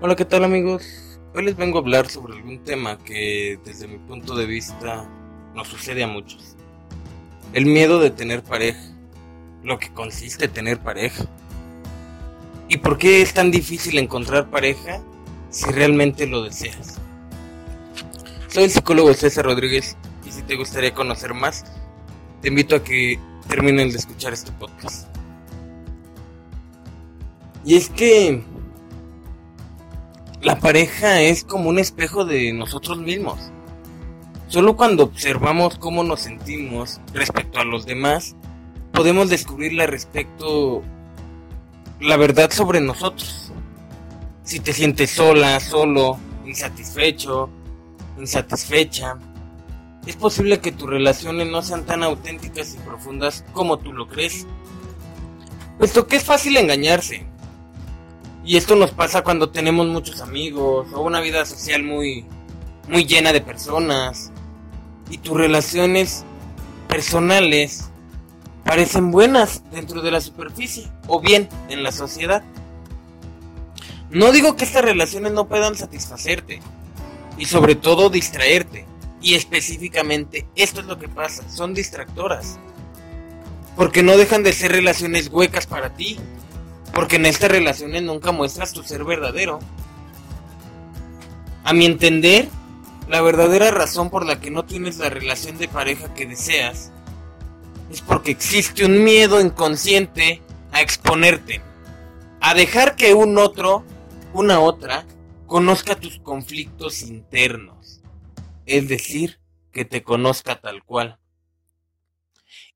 Hola, ¿qué tal amigos? Hoy les vengo a hablar sobre algún tema que desde mi punto de vista nos sucede a muchos. El miedo de tener pareja, lo que consiste tener pareja. ¿Y por qué es tan difícil encontrar pareja si realmente lo deseas? Soy el psicólogo César Rodríguez y si te gustaría conocer más, te invito a que terminen de escuchar este podcast. Y es que la pareja es como un espejo de nosotros mismos. Solo cuando observamos cómo nos sentimos respecto a los demás, podemos descubrir la respecto la verdad sobre nosotros. Si te sientes sola, solo, insatisfecho, insatisfecha, es posible que tus relaciones no sean tan auténticas y profundas como tú lo crees. Puesto que es fácil engañarse, y esto nos pasa cuando tenemos muchos amigos o una vida social muy, muy llena de personas. Y tus relaciones personales parecen buenas dentro de la superficie o bien en la sociedad. No digo que estas relaciones no puedan satisfacerte y sobre todo distraerte. Y específicamente esto es lo que pasa, son distractoras. Porque no dejan de ser relaciones huecas para ti, porque en estas relaciones nunca muestras tu ser verdadero. A mi entender, la verdadera razón por la que no tienes la relación de pareja que deseas es porque existe un miedo inconsciente a exponerte, a dejar que un otro, una otra, conozca tus conflictos internos, es decir, que te conozca tal cual.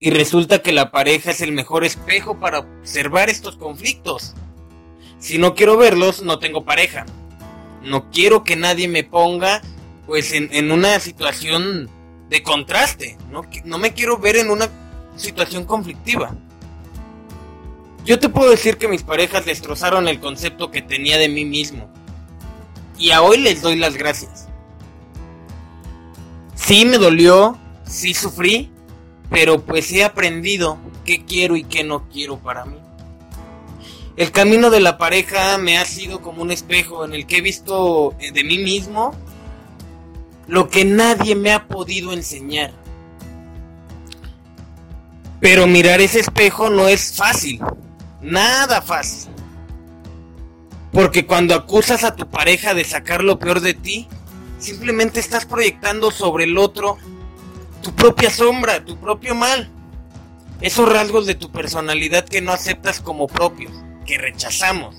Y resulta que la pareja es el mejor espejo para observar estos conflictos. Si no quiero verlos, no tengo pareja. No quiero que nadie me ponga pues en, una situación de contraste. No, no me quiero ver en una situación conflictiva. Yo te puedo decir que mis parejas destrozaron el concepto que tenía de mí mismo. Y a hoy les doy las gracias. Sí me dolió, sí sufrí, pero pues he aprendido qué quiero y qué no quiero para mí. El camino de la pareja me ha sido como un espejo en el que he visto eh, de mí mismo lo que nadie me ha podido enseñar. Pero mirar ese espejo no es fácil, nada fácil. Porque cuando acusas a tu pareja de sacar lo peor de ti, simplemente estás proyectando sobre el otro tu propia sombra, tu propio mal. Esos rasgos de tu personalidad que no aceptas como propios, que rechazamos.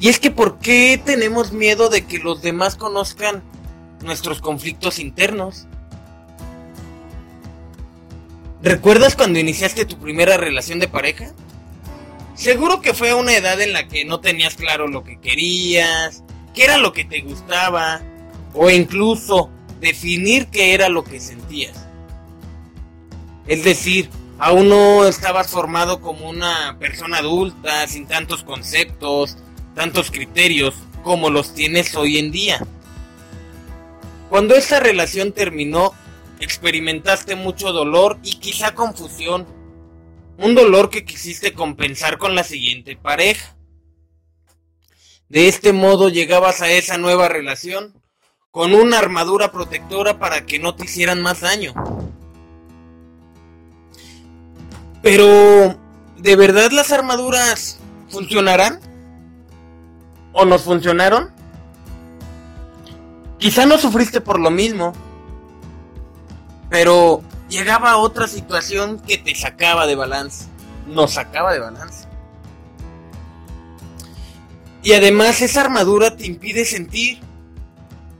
Y es que ¿por qué tenemos miedo de que los demás conozcan nuestros conflictos internos? ¿Recuerdas cuando iniciaste tu primera relación de pareja? Seguro que fue a una edad en la que no tenías claro lo que querías, qué era lo que te gustaba, o incluso definir qué era lo que sentías. Es decir, aún no estabas formado como una persona adulta, sin tantos conceptos, tantos criterios como los tienes hoy en día. Cuando esa relación terminó, experimentaste mucho dolor y quizá confusión. Un dolor que quisiste compensar con la siguiente pareja. De este modo llegabas a esa nueva relación con una armadura protectora para que no te hicieran más daño. Pero, ¿de verdad las armaduras funcionarán? ¿O nos funcionaron? Quizá no sufriste por lo mismo, pero llegaba otra situación que te sacaba de balance, nos sacaba de balance. Y además esa armadura te impide sentir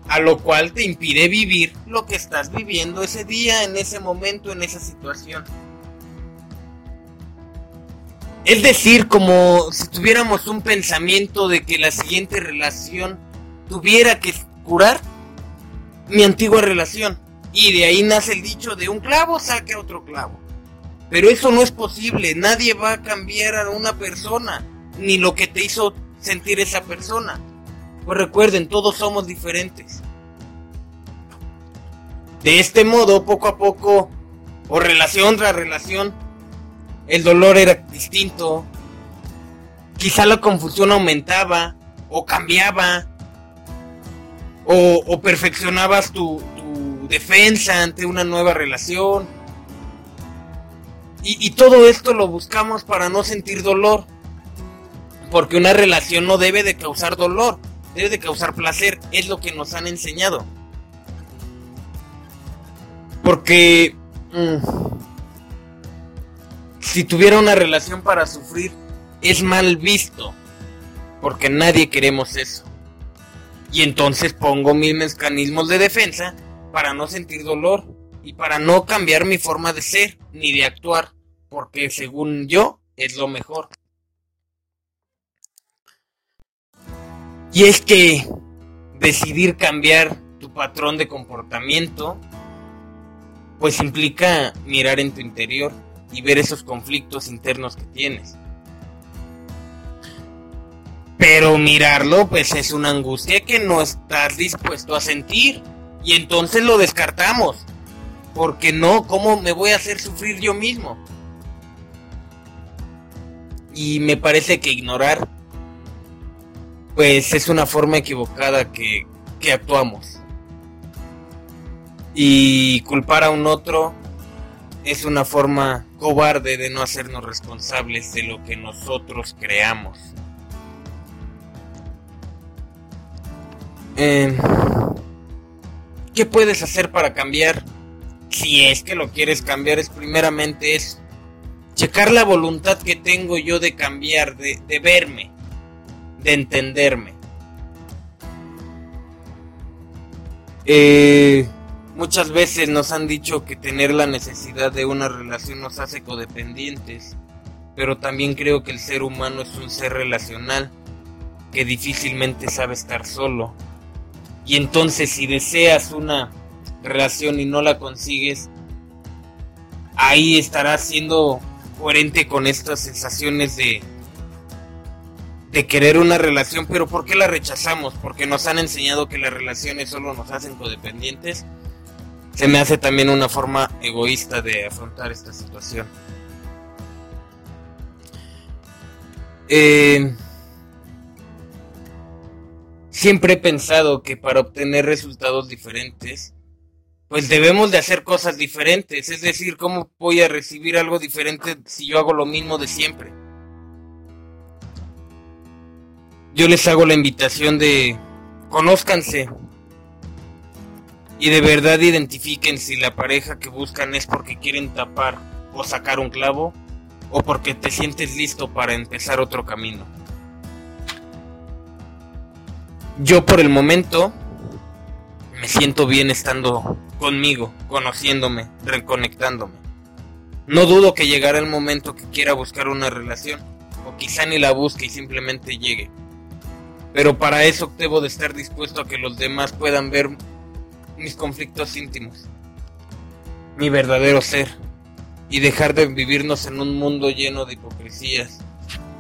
a lo cual te impide vivir lo que estás viviendo ese día, en ese momento, en esa situación. Es decir, como si tuviéramos un pensamiento de que la siguiente relación tuviera que curar mi antigua relación. Y de ahí nace el dicho de un clavo saque otro clavo. Pero eso no es posible, nadie va a cambiar a una persona, ni lo que te hizo sentir esa persona. Pues recuerden, todos somos diferentes. De este modo, poco a poco, o relación tras relación, el dolor era distinto. quizá la confusión aumentaba o cambiaba o, perfeccionabas tu, defensa ante una nueva relación. Y, y todo esto lo buscamos para no sentir dolor. Porque una relación no debe de causar dolor, debe de causar placer, es lo que nos han enseñado. Porque mm, si tuviera una relación para sufrir, es mal visto. Porque nadie queremos eso. Y entonces pongo mis mecanismos de defensa para no sentir dolor y para no cambiar mi forma de ser ni de actuar. Porque según yo es lo mejor. Y es que decidir cambiar tu patrón de comportamiento pues implica mirar en tu interior y ver esos conflictos internos que tienes. Pero mirarlo pues es una angustia que no estás dispuesto a sentir y entonces lo descartamos. Porque no, ¿cómo me voy a hacer sufrir yo mismo? Y me parece que ignorar pues es una forma equivocada que, que actuamos. Y culpar a un otro es una forma cobarde de no hacernos responsables de lo que nosotros creamos. Em, ¿Qué puedes hacer para cambiar? Si es que lo quieres cambiar, es primeramente es checar la voluntad que tengo yo de cambiar, de, de verme, de entenderme. Eh, Muchas veces nos han dicho que tener la necesidad de una relación nos hace codependientes, pero también creo que el ser humano es un ser relacional que difícilmente sabe estar solo. Y entonces si deseas una relación y no la consigues, ahí estarás siendo coherente con estas sensaciones de de querer una relación, pero ¿por qué la rechazamos? Porque nos han enseñado que las relaciones solo nos hacen codependientes se me hace también una forma egoísta de afrontar esta situación. Eh, siempre he pensado que para obtener resultados diferentes, pues debemos de hacer cosas diferentes. Es decir, ¿cómo voy a recibir algo diferente si yo hago lo mismo de siempre? Yo les hago la invitación de conózcanse, y de verdad identifiquen si la pareja que buscan es porque quieren tapar o sacar un clavo o porque te sientes listo para empezar otro camino. Yo por el momento me siento bien estando conmigo, conociéndome, reconectándome. No dudo que llegará el momento que quiera buscar una relación, o quizá ni la busque y simplemente llegue. Pero para eso debo de estar dispuesto a que los demás puedan ver mis conflictos íntimos, mi verdadero ser, y dejar de vivirnos en un mundo lleno de hipocresías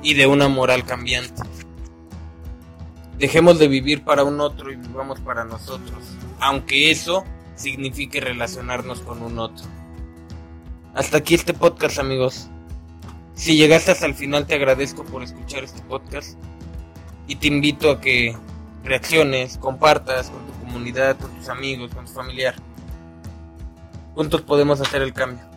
y de una moral cambiante. Dejemos de vivir para un otro y vivamos para nosotros, aunque eso signifique relacionarnos con un otro. Hasta aquí este podcast amigos. Si llegaste hasta el final te agradezco por escuchar este podcast y te invito a que reacciones, compartas con tu comunidad, con tus amigos, con tu familiar. Juntos podemos hacer el cambio.